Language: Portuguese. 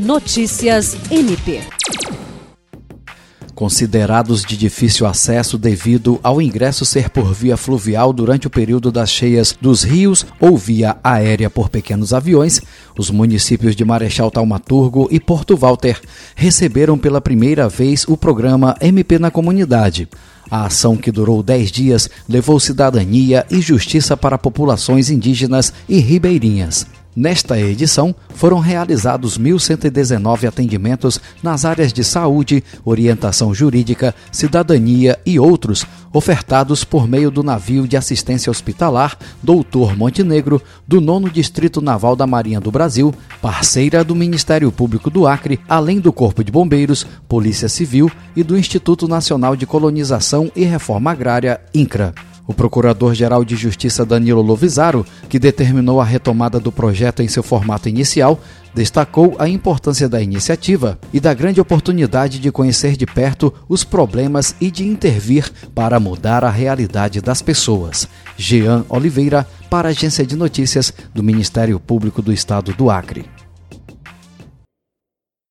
Notícias MP considerados de difícil acesso devido ao ingresso ser por via fluvial durante o período das cheias dos rios ou via aérea por pequenos aviões, os municípios de Marechal Taumaturgo e Porto Walter receberam pela primeira vez o programa MP na Comunidade. A ação, que durou 10 dias, levou cidadania e justiça para populações indígenas e ribeirinhas. Nesta edição, foram realizados 1.119 atendimentos nas áreas de saúde, orientação jurídica, cidadania e outros, ofertados por meio do navio de assistência hospitalar Doutor Montenegro, do 9 Distrito Naval da Marinha do Brasil, parceira do Ministério Público do Acre, além do Corpo de Bombeiros, Polícia Civil e do Instituto Nacional de Colonização e Reforma Agrária, INCRA. O Procurador-Geral de Justiça Danilo Lovisaro, que determinou a retomada do projeto em seu formato inicial, destacou a importância da iniciativa e da grande oportunidade de conhecer de perto os problemas e de intervir para mudar a realidade das pessoas. Jean Oliveira, para a Agência de Notícias do Ministério Público do Estado do Acre.